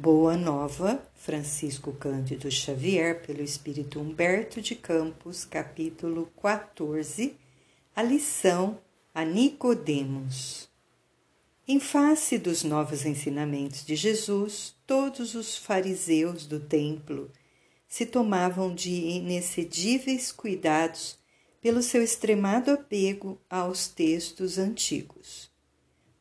Boa Nova, Francisco Cândido Xavier, pelo Espírito Humberto de Campos, capítulo 14, a lição a Nicodemos. Em face dos novos ensinamentos de Jesus, todos os fariseus do templo se tomavam de inexcedíveis cuidados pelo seu extremado apego aos textos antigos.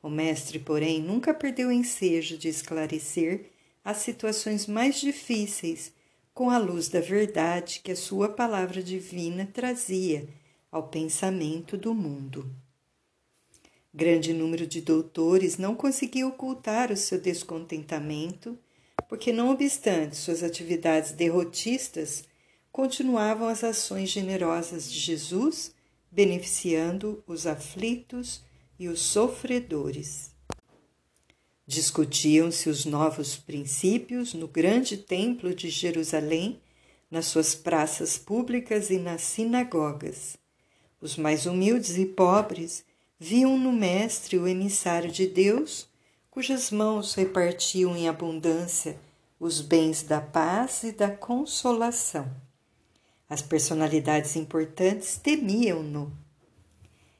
O mestre, porém, nunca perdeu o ensejo de esclarecer as situações mais difíceis com a luz da verdade que a sua palavra divina trazia ao pensamento do mundo. Grande número de doutores não conseguiu ocultar o seu descontentamento, porque, não obstante suas atividades derrotistas, continuavam as ações generosas de Jesus, beneficiando os aflitos e os sofredores. Discutiam-se os novos princípios no grande templo de Jerusalém, nas suas praças públicas e nas sinagogas. Os mais humildes e pobres viam no Mestre o emissário de Deus, cujas mãos repartiam em abundância os bens da paz e da consolação. As personalidades importantes temiam-no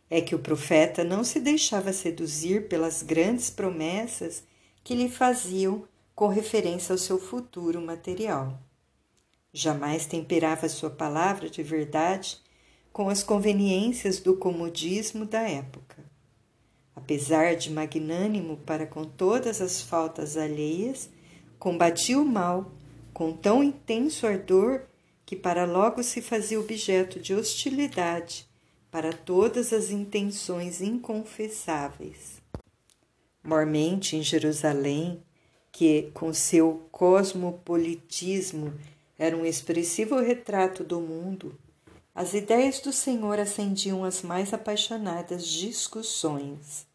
é que o profeta não se deixava seduzir pelas grandes promessas que lhe faziam com referência ao seu futuro material. Jamais temperava sua palavra de verdade com as conveniências do comodismo da época. Apesar de magnânimo para com todas as faltas alheias, combatia o mal com tão intenso ardor que para logo se fazia objeto de hostilidade para todas as intenções inconfessáveis. Mormente em Jerusalém, que com seu cosmopolitismo era um expressivo retrato do mundo, as ideias do Senhor acendiam as mais apaixonadas discussões.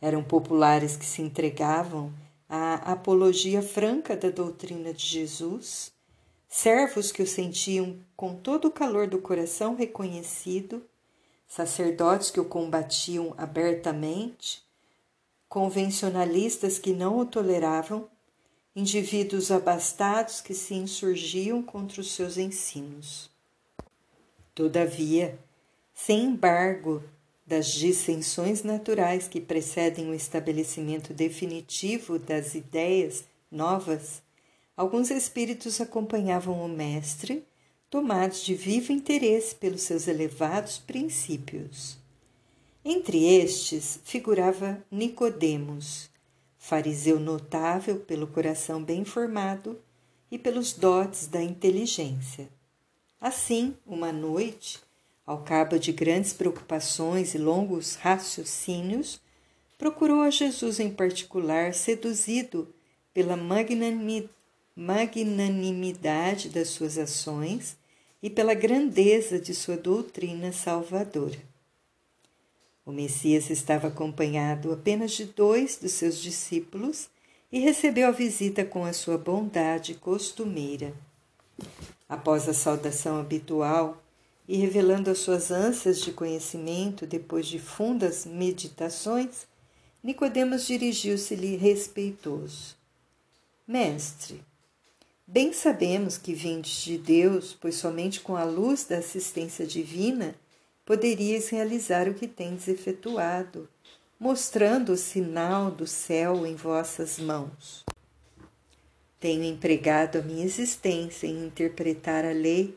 Eram populares que se entregavam à apologia franca da doutrina de Jesus, servos que o sentiam com todo o calor do coração reconhecido sacerdotes que o combatiam abertamente, convencionalistas que não o toleravam, indivíduos abastados que se insurgiam contra os seus ensinos. Todavia, sem embargo das dissensões naturais que precedem o estabelecimento definitivo das ideias novas, alguns espíritos acompanhavam o Mestre tomados de vivo interesse pelos seus elevados princípios. Entre estes figurava Nicodemos, fariseu notável pelo coração bem formado e pelos dotes da inteligência. Assim, uma noite, ao cabo de grandes preocupações e longos raciocínios, procurou a Jesus em particular, seduzido pela magnanimidade das suas ações e pela grandeza de sua doutrina salvadora. O Messias estava acompanhado apenas de dois dos seus discípulos e recebeu a visita com a sua bondade costumeira. Após a saudação habitual e revelando as suas ânsias de conhecimento depois de fundas meditações, Nicodemos dirigiu-se-lhe respeitoso. Mestre, Bem sabemos que vindes de Deus, pois somente com a luz da assistência divina poderíeis realizar o que tendes efetuado, mostrando o sinal do céu em vossas mãos. Tenho empregado a minha existência em interpretar a lei,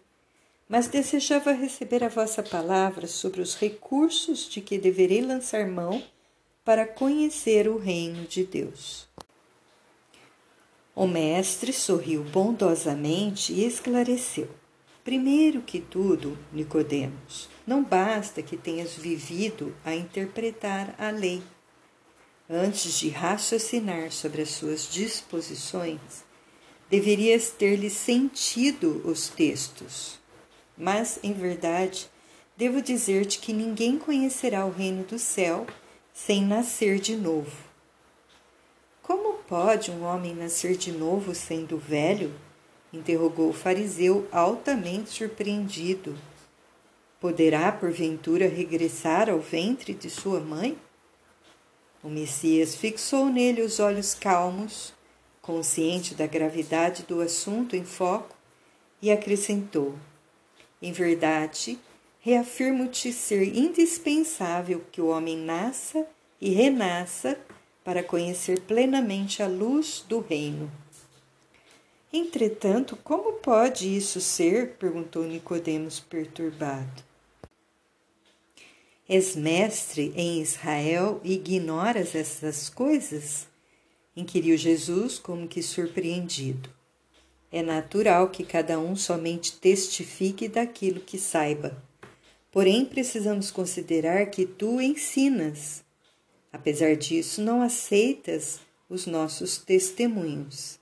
mas desejava receber a vossa palavra sobre os recursos de que deverei lançar mão para conhecer o reino de Deus. O mestre sorriu bondosamente e esclareceu: Primeiro que tudo, Nicodemos, não basta que tenhas vivido a interpretar a lei. Antes de raciocinar sobre as suas disposições, deverias ter-lhe sentido os textos. Mas, em verdade, devo dizer-te que ninguém conhecerá o reino do céu sem nascer de novo. Pode um homem nascer de novo sendo velho? interrogou o fariseu, altamente surpreendido. Poderá, porventura, regressar ao ventre de sua mãe? O Messias fixou nele os olhos calmos, consciente da gravidade do assunto em foco, e acrescentou: Em verdade, reafirmo-te ser indispensável que o homem nasça e renasça para conhecer plenamente a luz do reino. Entretanto, como pode isso ser? perguntou Nicodemos perturbado. És mestre em Israel e ignoras essas coisas? inquiriu Jesus, como que surpreendido. É natural que cada um somente testifique daquilo que saiba. Porém, precisamos considerar que tu ensinas. Apesar disso, não aceitas os nossos testemunhos.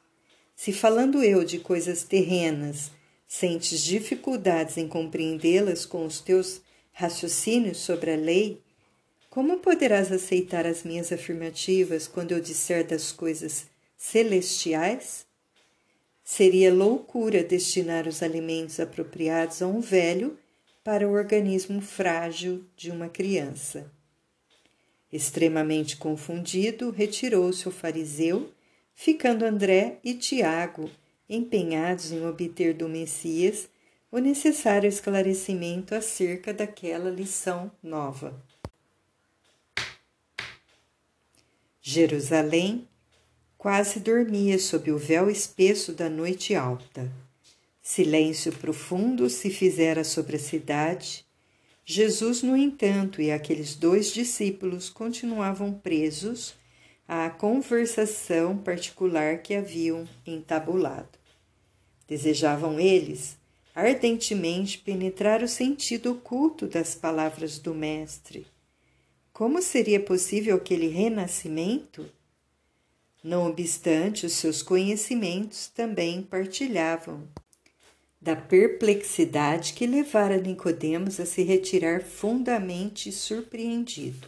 Se falando eu de coisas terrenas, sentes dificuldades em compreendê-las com os teus raciocínios sobre a lei, como poderás aceitar as minhas afirmativas quando eu disser das coisas celestiais? Seria loucura destinar os alimentos apropriados a um velho para o organismo frágil de uma criança. Extremamente confundido, retirou-se o fariseu, ficando André e Tiago empenhados em obter do Messias o necessário esclarecimento acerca daquela lição nova. Jerusalém quase dormia sob o véu espesso da noite alta. Silêncio profundo se fizera sobre a cidade. Jesus, no entanto, e aqueles dois discípulos continuavam presos à conversação particular que haviam entabulado. Desejavam eles ardentemente penetrar o sentido oculto das palavras do Mestre como seria possível aquele renascimento? Não obstante, os seus conhecimentos também partilhavam da perplexidade que levara Nicodemos a se retirar fundamente surpreendido.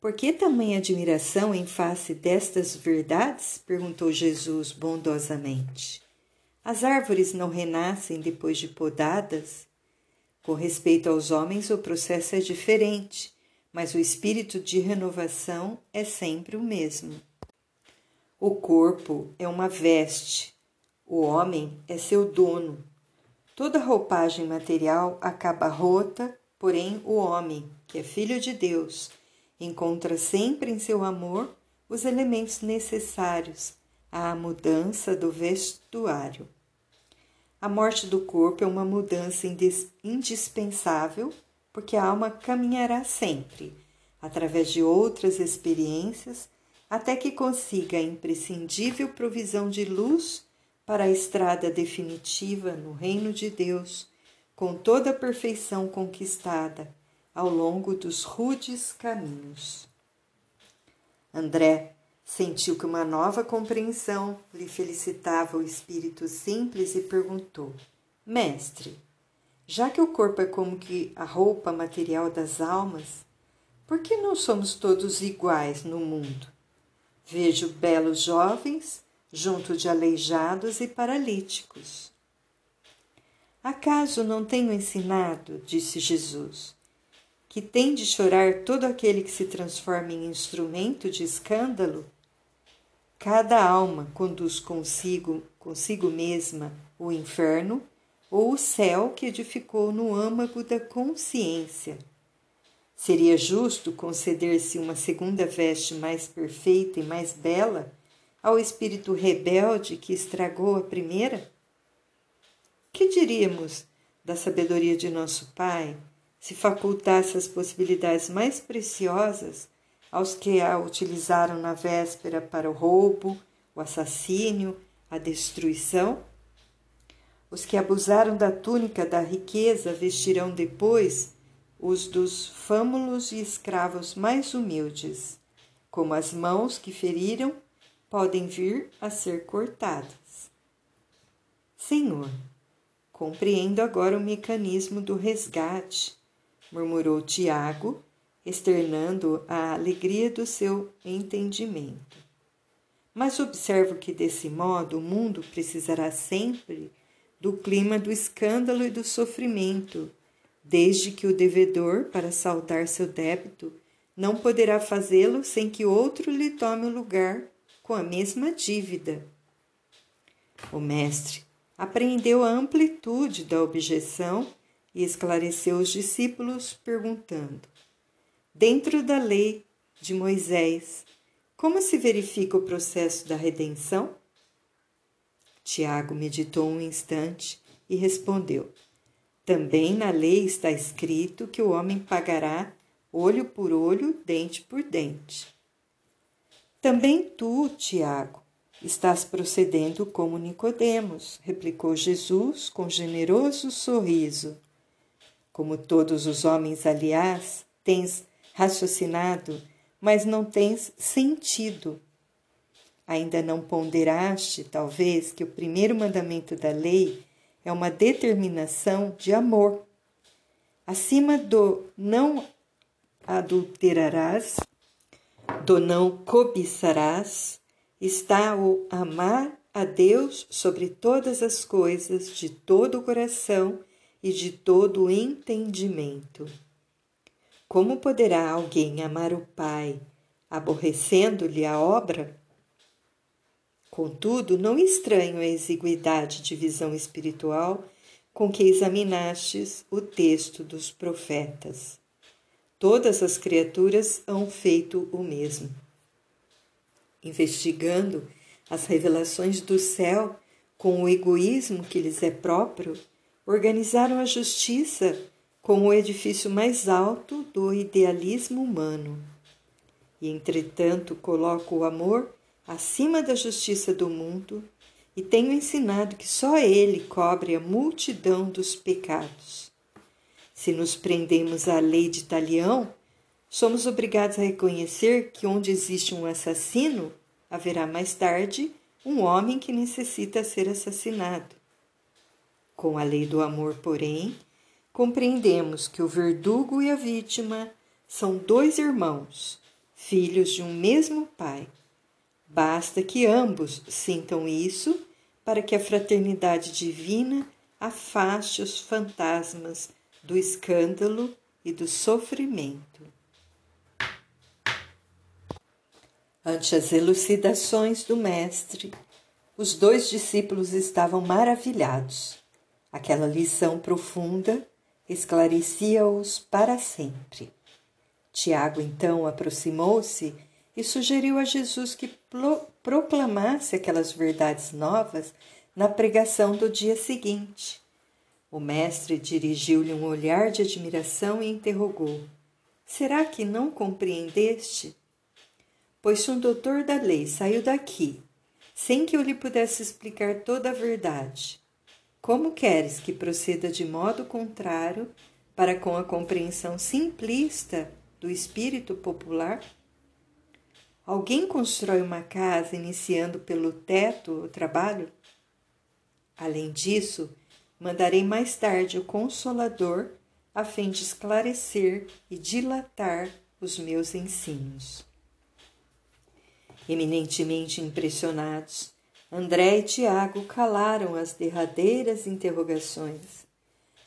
Por que tamanha admiração em face destas verdades? perguntou Jesus bondosamente. As árvores não renascem depois de podadas com respeito aos homens, o processo é diferente, mas o espírito de renovação é sempre o mesmo. O corpo é uma veste, o homem é seu dono. Toda roupagem material acaba rota, porém o homem, que é filho de Deus, encontra sempre em seu amor os elementos necessários à mudança do vestuário. A morte do corpo é uma mudança indispensável, porque a alma caminhará sempre, através de outras experiências, até que consiga a imprescindível provisão de luz para a estrada definitiva no reino de Deus, com toda a perfeição conquistada ao longo dos rudes caminhos. André Sentiu que uma nova compreensão lhe felicitava o espírito simples e perguntou: Mestre, já que o corpo é como que a roupa material das almas, por que não somos todos iguais no mundo? Vejo belos jovens junto de aleijados e paralíticos. Acaso não tenho ensinado, disse Jesus, que tem de chorar todo aquele que se transforma em instrumento de escândalo? Cada alma conduz consigo, consigo mesma o inferno ou o céu que edificou no âmago da consciência. Seria justo conceder-se uma segunda veste mais perfeita e mais bela ao espírito rebelde que estragou a primeira? Que diríamos da sabedoria de nosso Pai se facultasse as possibilidades mais preciosas aos que a utilizaram na véspera para o roubo, o assassínio, a destruição. Os que abusaram da túnica da riqueza vestirão depois os dos fâmulos e escravos mais humildes, como as mãos que feriram podem vir a ser cortadas. Senhor, compreendo agora o mecanismo do resgate, murmurou Tiago externando a alegria do seu entendimento. Mas observo que desse modo o mundo precisará sempre do clima do escândalo e do sofrimento, desde que o devedor, para saldar seu débito, não poderá fazê-lo sem que outro lhe tome o lugar com a mesma dívida. O mestre apreendeu a amplitude da objeção e esclareceu os discípulos, perguntando: Dentro da lei de Moisés, como se verifica o processo da redenção? Tiago meditou um instante e respondeu: Também na lei está escrito que o homem pagará olho por olho, dente por dente. Também tu, Tiago, estás procedendo como Nicodemos, replicou Jesus com generoso sorriso. Como todos os homens, aliás, tens raciocinado, mas não tens sentido. Ainda não ponderaste, talvez, que o primeiro mandamento da lei é uma determinação de amor. Acima do não adulterarás, do não cobiçarás, está o amar a Deus sobre todas as coisas, de todo o coração e de todo o entendimento. Como poderá alguém amar o Pai, aborrecendo-lhe a obra? Contudo, não estranho a exiguidade de visão espiritual com que examinastes o texto dos profetas. Todas as criaturas hão feito o mesmo. Investigando as revelações do céu com o egoísmo que lhes é próprio, organizaram a justiça como o edifício mais alto do idealismo humano. E, entretanto, coloco o amor acima da justiça do mundo e tenho ensinado que só ele cobre a multidão dos pecados. Se nos prendemos à lei de Talião, somos obrigados a reconhecer que onde existe um assassino, haverá mais tarde um homem que necessita ser assassinado. Com a lei do amor, porém, compreendemos que o verdugo e a vítima são dois irmãos, filhos de um mesmo pai. Basta que ambos sintam isso para que a fraternidade divina afaste os fantasmas do escândalo e do sofrimento. Ante as elucidações do Mestre, os dois discípulos estavam maravilhados. Aquela lição profunda esclarecia-os para sempre. Tiago então aproximou-se e sugeriu a Jesus que proclamasse aquelas verdades novas na pregação do dia seguinte. O mestre dirigiu-lhe um olhar de admiração e interrogou: Será que não compreendeste? Pois se um doutor da lei saiu daqui, sem que eu lhe pudesse explicar toda a verdade, como queres que proceda de modo contrário para com a compreensão simplista do espírito popular? Alguém constrói uma casa iniciando pelo teto o trabalho? Além disso, mandarei mais tarde o Consolador a fim de esclarecer e dilatar os meus ensinos. Eminentemente impressionados, André e Tiago calaram as derradeiras interrogações.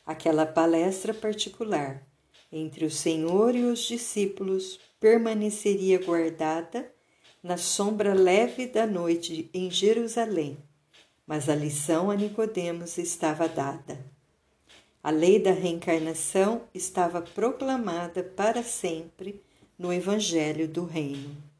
Aquela palestra particular entre o Senhor e os discípulos permaneceria guardada na sombra leve da noite em Jerusalém mas a lição a Nicodemos estava dada. A lei da reencarnação estava proclamada para sempre no Evangelho do Reino.